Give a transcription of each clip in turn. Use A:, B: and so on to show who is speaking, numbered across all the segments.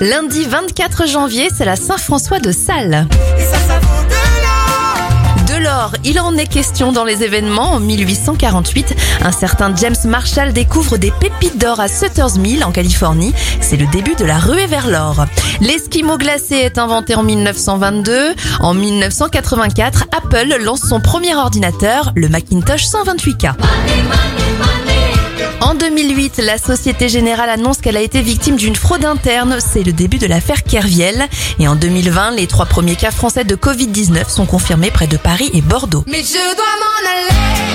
A: Lundi 24 janvier, c'est la Saint-François de Sales. De l'or, il en est question dans les événements. En 1848, un certain James Marshall découvre des pépites d'or à Sutter's Mill en Californie. C'est le début de la ruée vers l'or. L'esquimau glacé est inventé en 1922. En 1984, Apple lance son premier ordinateur, le Macintosh 128K. En 2008, la Société Générale annonce qu'elle a été victime d'une fraude interne. C'est le début de l'affaire Kerviel. Et en 2020, les trois premiers cas français de Covid-19 sont confirmés près de Paris et Bordeaux.
B: Mais je dois m'en aller.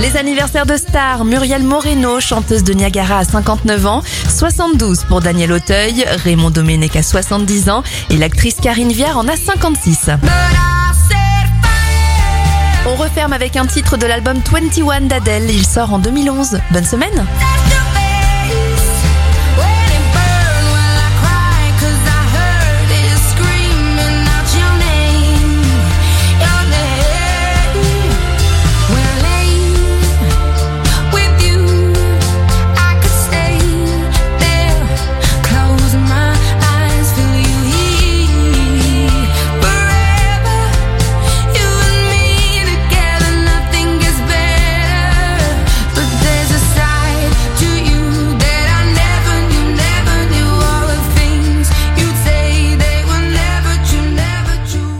A: Les anniversaires de stars, Muriel Moreno, chanteuse de Niagara à 59 ans, 72 pour Daniel Auteuil, Raymond Domenech à 70 ans et l'actrice Karine Viard en a 56. On referme avec un titre de l'album 21 d'Adèle, il sort en 2011. Bonne semaine